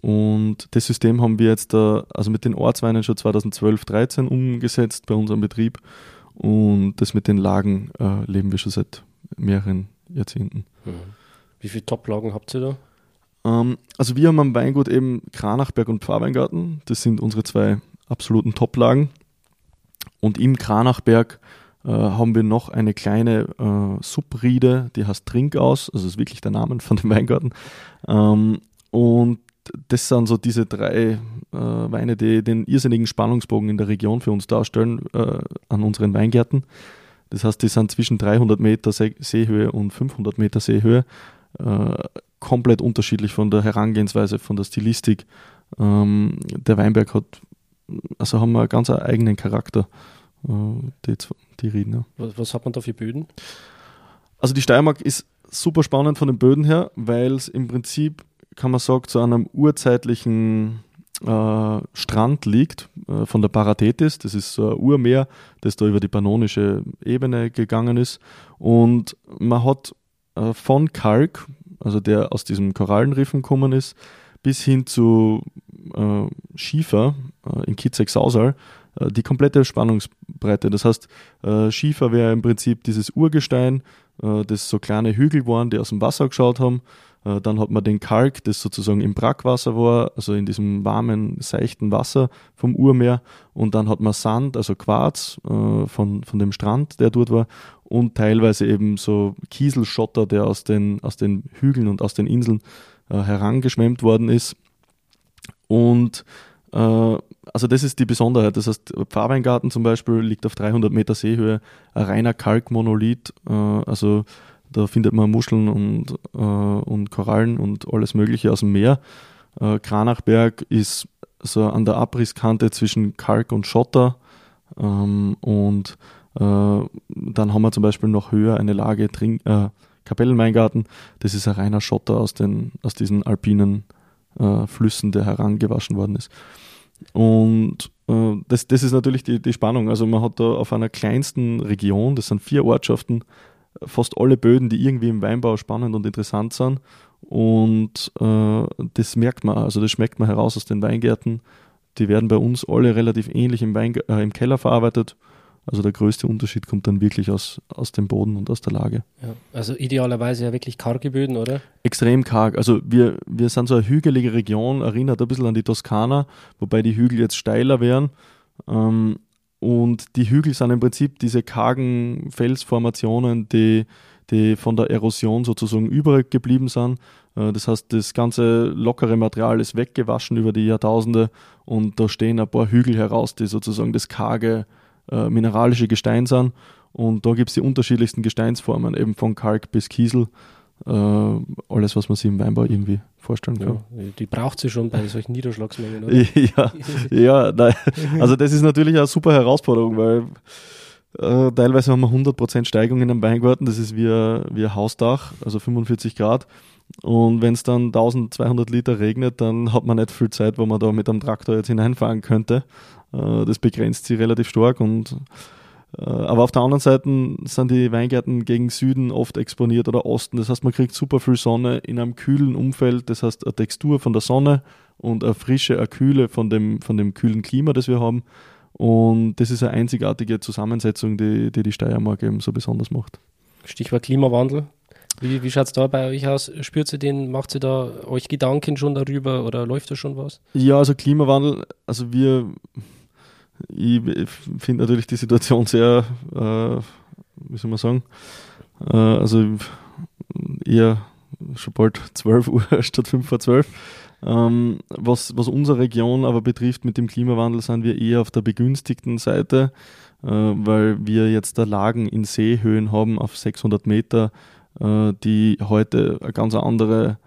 Speaker 2: Und das System haben wir jetzt da, also mit den Ortsweinen schon 2012, 13 umgesetzt bei unserem Betrieb. Und das mit den Lagen äh, leben wir schon seit mehreren Jahrzehnten. Mhm.
Speaker 1: Wie viele Top-Lagen habt ihr da?
Speaker 2: Ähm, also wir haben am Weingut eben Kranachberg und Pfarrweingarten. Das sind unsere zwei absoluten Top-Lagen. Und im Kranachberg äh, haben wir noch eine kleine äh, Subriede, die heißt Trinkaus, also ist wirklich der Name von dem Weingarten. Ähm, und das sind so diese drei äh, Weine, die den irrsinnigen Spannungsbogen in der Region für uns darstellen äh, an unseren Weingärten. Das heißt, die sind zwischen 300 Meter Seehöhe und 500 Meter Seehöhe. Äh, komplett unterschiedlich von der Herangehensweise, von der Stilistik. Ähm, der Weinberg hat, also haben wir einen ganz eigenen Charakter, äh, die, die Rieden. Ja.
Speaker 1: Was, was, hat man da für Böden?
Speaker 2: Also die Steiermark ist super spannend von den Böden her, weil es im Prinzip, kann man sagen, zu einem urzeitlichen äh, Strand liegt, äh, von der Parathetis. Das ist so ein Urmeer, das da über die pannonische Ebene gegangen ist. Und man hat äh, von Kalk, also der aus diesem Korallenriffen gekommen ist, bis hin zu äh, Schiefer äh, in Kitzek-Sausal, äh, die komplette Spannungsbreite. Das heißt, Schiefer wäre im Prinzip dieses Urgestein, das so kleine Hügel waren, die aus dem Wasser geschaut haben. Äh, dann hat man den Kalk, das sozusagen im Brackwasser war, also in diesem warmen, seichten Wasser vom Urmeer. Und dann hat man Sand, also Quarz äh, von, von dem Strand, der dort war. Und teilweise eben so Kieselschotter, der aus den, aus den Hügeln und aus den Inseln äh, herangeschwemmt worden ist. Und also das ist die Besonderheit. Das heißt, Pfarrweingarten zum Beispiel liegt auf 300 Meter Seehöhe, ein reiner Kalkmonolith, also da findet man Muscheln und, äh, und Korallen und alles Mögliche aus dem Meer. Äh, Kranachberg ist so an der Abrisskante zwischen Kalk und Schotter. Ähm, und äh, dann haben wir zum Beispiel noch höher eine Lage Trink, äh, Kapellenweingarten. Das ist ein reiner Schotter aus, den, aus diesen alpinen äh, Flüssen, der herangewaschen worden ist. Und äh, das, das ist natürlich die, die Spannung. Also man hat da auf einer kleinsten Region, das sind vier Ortschaften, fast alle Böden, die irgendwie im Weinbau spannend und interessant sind. Und äh, das merkt man, also das schmeckt man heraus aus den Weingärten. Die werden bei uns alle relativ ähnlich im, Wein, äh, im Keller verarbeitet. Also der größte Unterschied kommt dann wirklich aus, aus dem Boden und aus der Lage.
Speaker 1: Ja, also idealerweise ja wirklich karge Böden, oder?
Speaker 2: Extrem karg. Also wir, wir sind so eine hügelige Region, erinnert ein bisschen an die Toskana, wobei die Hügel jetzt steiler wären. Ähm, und die Hügel sind im Prinzip diese kargen Felsformationen, die, die von der Erosion sozusagen übrig geblieben sind. Äh, das heißt, das ganze lockere Material ist weggewaschen über die Jahrtausende und da stehen ein paar Hügel heraus, die sozusagen das karge äh, mineralische Gestein sind. Und da gibt es die unterschiedlichsten Gesteinsformen, eben von Kalk bis Kiesel. Äh, alles, was man sich im Weinbau irgendwie vorstellen kann.
Speaker 1: Ja, die braucht sie schon bei solchen Niederschlagsmengen,
Speaker 2: oder? ja, ja nein. also das ist natürlich eine super Herausforderung, weil äh, teilweise haben wir 100% Steigung in einem Weingarten, das ist wie ein, wie ein Hausdach, also 45 Grad. Und wenn es dann 1200 Liter regnet, dann hat man nicht viel Zeit, wo man da mit einem Traktor jetzt hineinfahren könnte. Äh, das begrenzt sie relativ stark. Und, aber auf der anderen Seite sind die Weingärten gegen Süden oft exponiert oder Osten. Das heißt, man kriegt super viel Sonne in einem kühlen Umfeld. Das heißt, eine Textur von der Sonne und eine frische, eine Kühle von dem, von dem kühlen Klima, das wir haben. Und das ist eine einzigartige Zusammensetzung, die die, die Steiermark eben so besonders macht.
Speaker 1: Stichwort Klimawandel. Wie, wie schaut es da bei euch aus? Spürt ihr den? Macht ihr da euch Gedanken schon darüber oder läuft da schon was?
Speaker 2: Ja, also Klimawandel, also wir, ich finde natürlich die Situation sehr, äh, wie soll man sagen, äh, also eher schon bald 12 Uhr statt 5 vor 12. Ähm, was, was unsere Region aber betrifft mit dem Klimawandel, sind wir eher auf der begünstigten Seite, äh, weil wir jetzt da Lagen in Seehöhen haben auf 600 Meter, äh, die heute eine ganz andere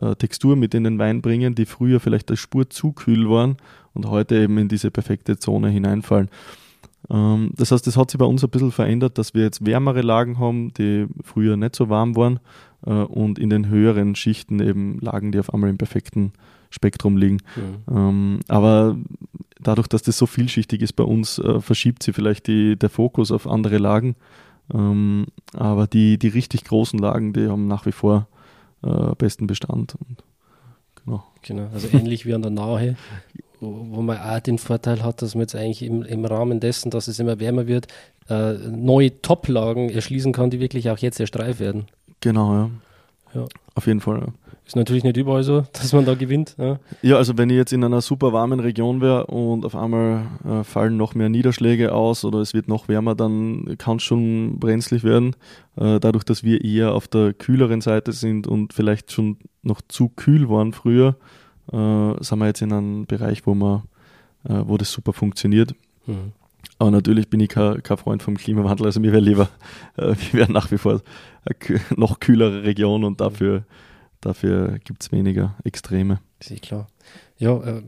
Speaker 2: äh, Textur mit in den Wein bringen, die früher vielleicht eine Spur zu kühl waren und heute eben in diese perfekte Zone hineinfallen. Ähm, das heißt, das hat sich bei uns ein bisschen verändert, dass wir jetzt wärmere Lagen haben, die früher nicht so warm waren äh, und in den höheren Schichten eben Lagen, die auf einmal im perfekten Spektrum liegen. Mhm. Aber dadurch, dass das so vielschichtig ist bei uns, verschiebt sich vielleicht die, der Fokus auf andere Lagen. Ähm, aber die, die richtig großen Lagen, die haben nach wie vor äh, besten Bestand.
Speaker 1: Genau. genau, also ähnlich wie an der Nahe, wo, man auch den Vorteil hat, dass man jetzt eigentlich im, im Rahmen dessen, dass es immer wärmer wird, äh, neue Top-Lagen erschließen kann, die wirklich auch jetzt erst reif werden.
Speaker 2: Genau, ja. ja. Auf jeden Fall. Ja.
Speaker 1: Ist natürlich nicht überall so, dass man da gewinnt. Ja,
Speaker 2: ja also wenn ich jetzt in einer super warmen Region wäre und auf einmal äh, fallen noch mehr Niederschläge aus oder es wird noch wärmer, dann kann es schon brenzlig werden. Äh, dadurch, dass wir eher auf der kühleren Seite sind und vielleicht schon noch zu kühl waren früher, äh, sind wir jetzt in einem Bereich, wo, man, äh, wo das super funktioniert. Mhm. Aber natürlich bin ich kein, kein, Freund vom Klimawandel, also mir wäre lieber, äh, wir wären nach wie vor eine noch kühlere Region und dafür Dafür gibt es weniger Extreme.
Speaker 1: Ist eh klar. Ja, äh,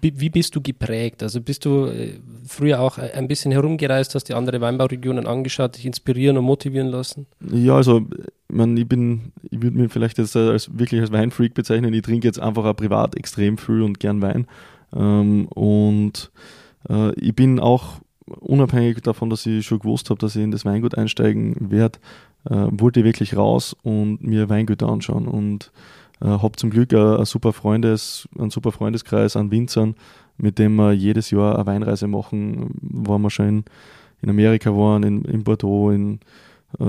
Speaker 1: wie, bist du geprägt? Also bist du äh, früher auch ein bisschen herumgereist, hast die andere Weinbauregionen angeschaut, dich inspirieren und motivieren lassen?
Speaker 2: Ja, also ich, mein, ich bin, ich würde mir vielleicht jetzt als wirklich als Weinfreak bezeichnen. Ich trinke jetzt einfach auch privat extrem viel und gern Wein. Ähm, und äh, ich bin auch unabhängig davon, dass ich schon gewusst habe, dass ich in das Weingut einsteigen werde, äh, wollte ich wirklich raus und mir Weingüter anschauen und äh, habe zum Glück ein, super Freundes, einen super Freundeskreis an Winzern, mit dem wir jedes Jahr eine Weinreise machen, wo wir schon in, in Amerika waren, in, in Bordeaux, in, äh,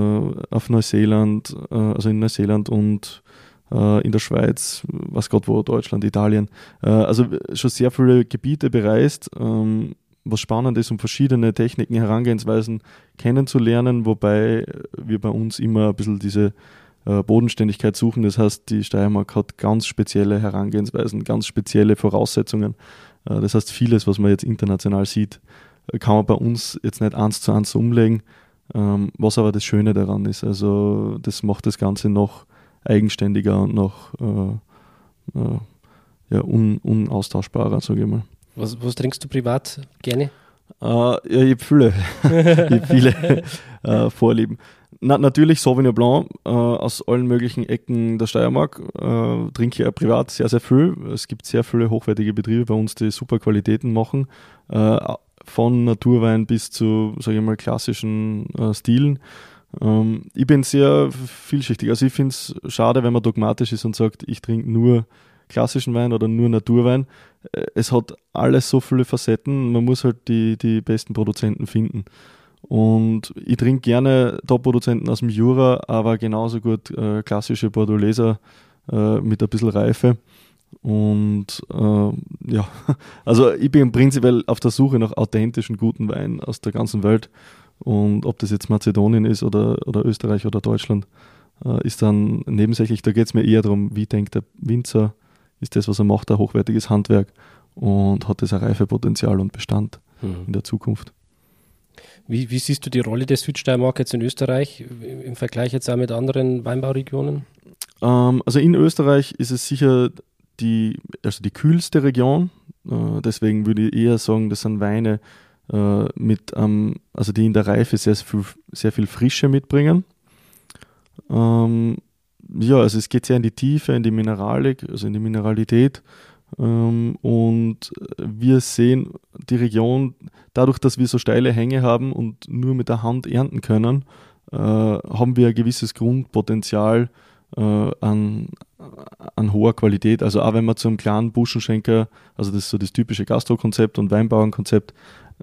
Speaker 2: auf Neuseeland, äh, also in Neuseeland und äh, in der Schweiz, was Gott wo, Deutschland, Italien. Äh, also schon sehr viele Gebiete bereist. Ähm, was spannend ist, um verschiedene Techniken, Herangehensweisen kennenzulernen, wobei wir bei uns immer ein bisschen diese äh, Bodenständigkeit suchen. Das heißt, die Steiermark hat ganz spezielle Herangehensweisen, ganz spezielle Voraussetzungen. Äh, das heißt, vieles, was man jetzt international sieht, äh, kann man bei uns jetzt nicht eins zu eins umlegen. Ähm, was aber das Schöne daran ist, also das macht das Ganze noch eigenständiger und noch äh, äh, ja, un, unaustauschbarer, sage ich mal.
Speaker 1: Was, was trinkst du privat gerne?
Speaker 2: Äh, ja, ich habe viele, ich hab viele Vorlieben. Na, natürlich Sauvignon Blanc äh, aus allen möglichen Ecken der Steiermark. Äh, trinke ich privat sehr, sehr viel. Es gibt sehr viele hochwertige Betriebe bei uns, die super Qualitäten machen. Äh, von Naturwein bis zu, sage ich mal, klassischen äh, Stilen. Ähm, ich bin sehr vielschichtig. Also ich finde es schade, wenn man dogmatisch ist und sagt, ich trinke nur klassischen Wein oder nur Naturwein. Äh, es hat alles so viele Facetten, man muss halt die, die besten Produzenten finden. Und ich trinke gerne Top-Produzenten aus dem Jura, aber genauso gut äh, klassische Bordeauxer äh, mit ein bisschen Reife. Und äh, ja, also ich bin prinzipiell auf der Suche nach authentischen, guten Wein aus der ganzen Welt. Und ob das jetzt Mazedonien ist oder, oder Österreich oder Deutschland, äh, ist dann nebensächlich. Da geht es mir eher darum, wie denkt der Winzer, ist das, was er macht, ein hochwertiges Handwerk und hat das ein Reifepotenzial und Bestand mhm. in der Zukunft.
Speaker 1: Wie, wie, siehst du die Rolle der Südsteiermark jetzt in Österreich im Vergleich jetzt auch mit anderen Weinbauregionen?
Speaker 2: Ähm, also in Österreich ist es sicher die, also die kühlste Region. Äh, deswegen würde ich eher sagen, das sind Weine äh, mit, ähm, also die in der Reife sehr viel, sehr viel Frische mitbringen. Ähm, ja, also es geht sehr in die Tiefe, in die Mineralik, also in die Mineralität. Ähm, und wir sehen die Region, dadurch, dass wir so steile Hänge haben und nur mit der Hand ernten können, äh, haben wir ein gewisses Grundpotenzial äh, an, an hoher Qualität. Also auch wenn man zum kleinen Buschenschenker, also das ist so das typische Gastrokonzept und Weinbauernkonzept,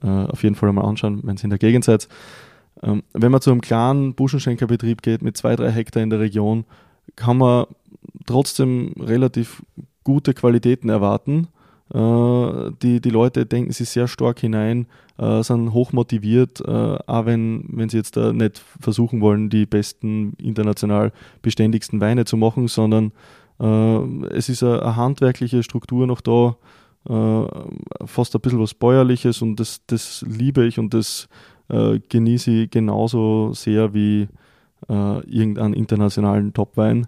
Speaker 2: äh, auf jeden Fall einmal anschauen, wenn Sie in der Gegend seid. Ähm, wenn man zu einem kleinen Buschenschenkerbetrieb geht mit zwei, drei Hektar in der Region, kann man trotzdem relativ gute Qualitäten erwarten. Äh, die, die Leute denken sich sehr stark hinein, äh, sind hochmotiviert, äh, auch wenn, wenn sie jetzt nicht versuchen wollen, die besten international beständigsten Weine zu machen, sondern es ist eine, handwerkliche Struktur noch da, fast ein bisschen was Bäuerliches und das, das liebe ich und das genieße ich genauso sehr wie irgendeinen internationalen Topwein.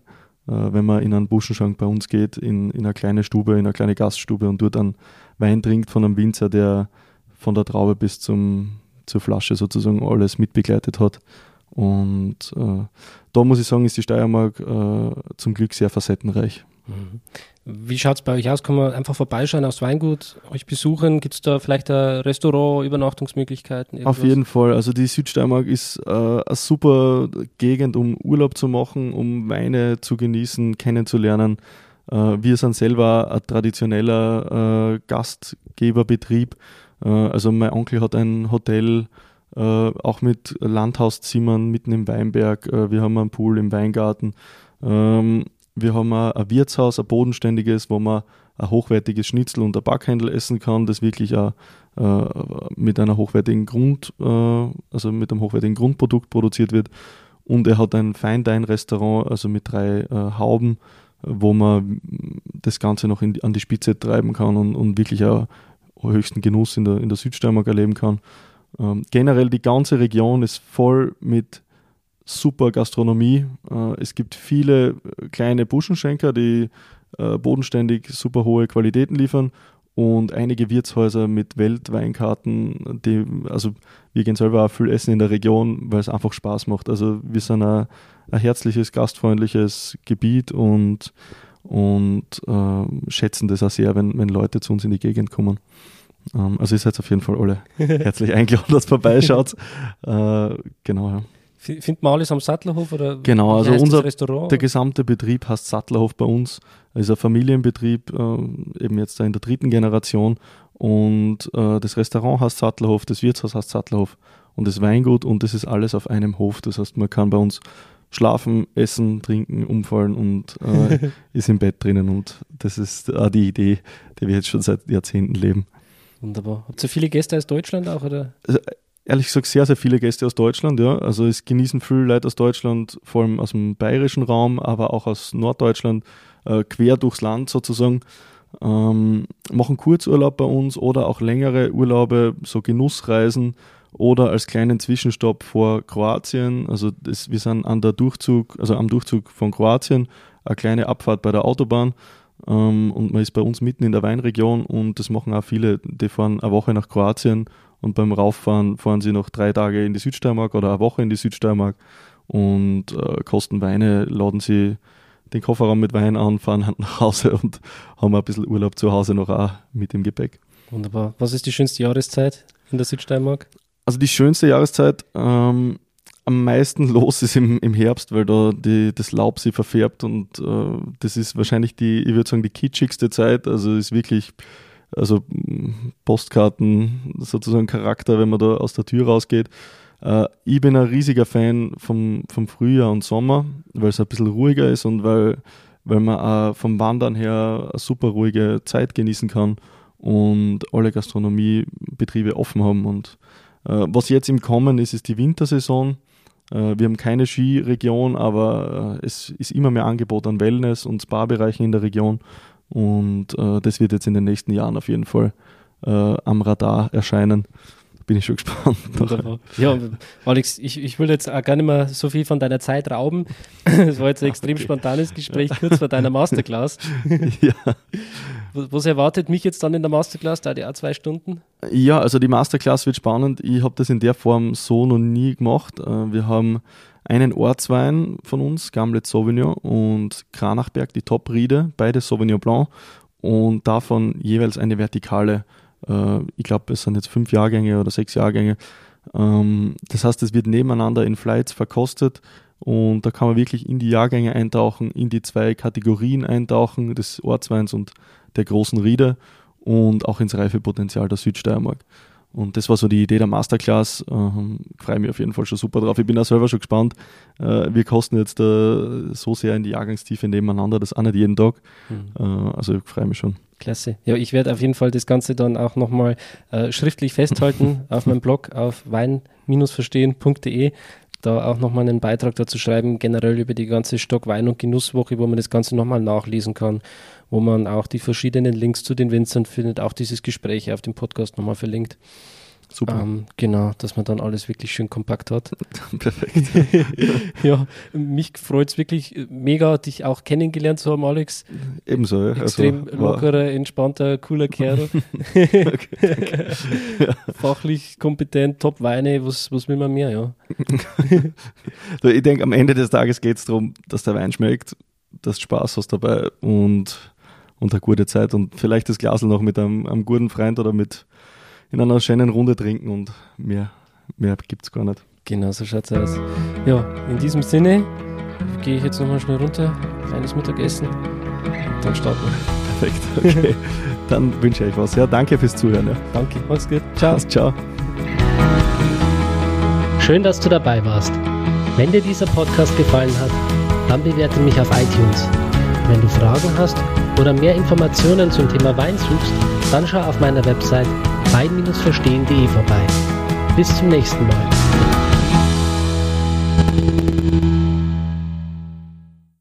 Speaker 2: Äh, wenn man in einen Buschenschank bei uns geht, in, in eine kleine Stube, in eine kleine Gaststube und dort einen Wein trinkt von einem Winzer, der von der Traube bis zum, zur Flasche sozusagen alles mitbegleitet hat. Und äh, da muss ich sagen, ist die Steiermark äh, zum Glück sehr facettenreich.
Speaker 1: Wie schaut es bei euch aus? Kann man einfach vorbeischauen aufs Weingut, euch besuchen? Gibt es da vielleicht ein Restaurant, Übernachtungsmöglichkeiten?
Speaker 2: Irgendwas? Auf jeden Fall. Also die Südsteiermark ist äh, eine super Gegend, um Urlaub zu machen, um Weine zu genießen, kennenzulernen. Äh, wir sind selber ein traditioneller äh, Gastgeberbetrieb. Äh, also mein Onkel hat ein Hotel, äh, auch mit Landhauszimmern mitten im Weinberg. Äh, wir haben einen Pool im Weingarten. Ähm, wir haben ein Wirtshaus, ein bodenständiges, wo man ein hochwertiges Schnitzel und ein Backhändel essen kann, das wirklich auch, äh, mit einer hochwertigen Grund, äh, also mit einem hochwertigen Grundprodukt produziert wird. Und er hat ein Feindein-Restaurant, also mit drei äh, Hauben, wo man das Ganze noch die, an die Spitze treiben kann und, und wirklich auch höchsten Genuss in der, in der Südsteiermark erleben kann. Ähm, generell die ganze Region ist voll mit super Gastronomie. Äh, es gibt viele äh, kleine Buschenschenker, die äh, bodenständig super hohe Qualitäten liefern und einige Wirtshäuser mit Weltweinkarten, die, also wir gehen selber auch viel essen in der Region, weil es einfach Spaß macht. Also wir sind ein, ein herzliches, gastfreundliches Gebiet und, und äh, schätzen das auch sehr, wenn, wenn Leute zu uns in die Gegend kommen. Ähm, also ihr seid auf jeden Fall alle herzlich eingeladen, dass vorbeischaut. äh, genau, ja.
Speaker 1: Findet man alles am Sattlerhof? Oder
Speaker 2: genau, also unser Restaurant? der gesamte Betrieb heißt Sattlerhof bei uns. Es ist ein Familienbetrieb, äh, eben jetzt in der dritten Generation. Und äh, das Restaurant heißt Sattlerhof, das Wirtshaus heißt Sattlerhof und das Weingut und das ist alles auf einem Hof. Das heißt, man kann bei uns schlafen, essen, trinken, umfallen und äh, ist im Bett drinnen. Und das ist auch die Idee, die wir jetzt schon seit Jahrzehnten leben.
Speaker 1: Wunderbar. Habt ihr viele Gäste aus Deutschland auch? Oder?
Speaker 2: Ehrlich gesagt sehr, sehr viele Gäste aus Deutschland, ja. Also es genießen viele Leute aus Deutschland, vor allem aus dem bayerischen Raum, aber auch aus Norddeutschland, äh, quer durchs Land sozusagen. Ähm, machen Kurzurlaub bei uns oder auch längere Urlaube, so Genussreisen oder als kleinen Zwischenstopp vor Kroatien. Also das, wir sind an der Durchzug, also am Durchzug von Kroatien, eine kleine Abfahrt bei der Autobahn. Ähm, und man ist bei uns mitten in der Weinregion und das machen auch viele, die fahren eine Woche nach Kroatien und beim Rauffahren fahren sie noch drei Tage in die Südsteiermark oder eine Woche in die Südsteiermark und äh, kosten Weine, laden sie den Kofferraum mit Wein an, fahren nach Hause und haben ein bisschen Urlaub zu Hause noch auch mit im Gepäck.
Speaker 1: Wunderbar. Was ist die schönste Jahreszeit in der Südsteiermark?
Speaker 2: Also die schönste Jahreszeit ähm, am meisten los ist im, im Herbst, weil da die, das Laub sich verfärbt und äh, das ist wahrscheinlich die, ich würde sagen, die kitschigste Zeit. Also ist wirklich also Postkarten sozusagen Charakter, wenn man da aus der Tür rausgeht. Äh, ich bin ein riesiger Fan vom, vom Frühjahr und Sommer, weil es ein bisschen ruhiger ist und weil, weil man auch vom Wandern her eine super ruhige Zeit genießen kann und alle Gastronomiebetriebe offen haben. Und äh, was jetzt im Kommen ist, ist die Wintersaison. Äh, wir haben keine Skiregion, aber äh, es ist immer mehr Angebot an Wellness- und Spa-Bereichen in der Region. Und äh, das wird jetzt in den nächsten Jahren auf jeden Fall äh, am Radar erscheinen bin ich schon gespannt.
Speaker 1: ja, Alex, ich, ich will jetzt auch gar nicht mehr so viel von deiner Zeit rauben. Es war jetzt ein extrem okay. spontanes Gespräch kurz vor deiner Masterclass. ja. Was erwartet mich jetzt dann in der Masterclass? Da die auch zwei Stunden?
Speaker 2: Ja, also die Masterclass wird spannend. Ich habe das in der Form so noch nie gemacht. Äh, wir haben einen Ortswein von uns, Gamlet Sauvignon und Kranachberg, die Top-Riede, beide Sauvignon Blanc und davon jeweils eine vertikale äh, ich glaube, es sind jetzt fünf Jahrgänge oder sechs Jahrgänge. Ähm, das heißt, es wird nebeneinander in Flights verkostet und da kann man wirklich in die Jahrgänge eintauchen, in die zwei Kategorien eintauchen, des Ortsweins und der großen Riede und auch ins Reifepotenzial der Südsteiermark. Und das war so die Idee der Masterclass. Ähm, Freue mich auf jeden Fall schon super drauf. Ich bin auch selber schon gespannt. Äh, wir kosten jetzt äh, so sehr in die Jahrgangstiefe nebeneinander, das auch nicht jeden Tag. Mhm. Äh, also ich freue mich schon.
Speaker 1: Klasse. Ja, ich werde auf jeden Fall das Ganze dann auch nochmal äh, schriftlich festhalten auf meinem Blog auf wein-verstehen.de. Da auch nochmal einen Beitrag dazu schreiben, generell über die ganze Stock Wein- und Genusswoche, wo man das Ganze nochmal nachlesen kann, wo man auch die verschiedenen Links zu den Winzern findet, auch dieses Gespräch auf dem Podcast nochmal verlinkt. Super. Ähm, genau, dass man dann alles wirklich schön kompakt hat. Perfekt. ja, mich freut es wirklich mega, dich auch kennengelernt zu haben, Alex.
Speaker 2: Ebenso,
Speaker 1: ja. Extrem also, lockerer, entspannter, cooler Kerl. okay, ja. Fachlich kompetent, top Weine, was, was will man mehr, ja.
Speaker 2: ich denke, am Ende des Tages geht es darum, dass der Wein schmeckt, dass du Spaß hast dabei und, und eine gute Zeit und vielleicht das Glas noch mit einem, einem guten Freund oder mit in einer schönen Runde trinken und mehr, mehr gibt es gar nicht.
Speaker 1: Genau, so schaut es aus. Ja, in diesem Sinne gehe ich jetzt nochmal schnell runter, kleines Mittagessen und dann starten wir.
Speaker 2: Perfekt, okay. dann wünsche ich euch was. Ja, danke fürs Zuhören. Ja.
Speaker 1: Danke, mach's gut. Ciao.
Speaker 2: Ciao.
Speaker 3: Schön, dass du dabei warst. Wenn dir dieser Podcast gefallen hat, dann bewerte mich auf iTunes. Wenn du Fragen hast oder mehr Informationen zum Thema Wein suchst, dann schau auf meiner Website wein-verstehen.de vorbei. Bis zum nächsten Mal.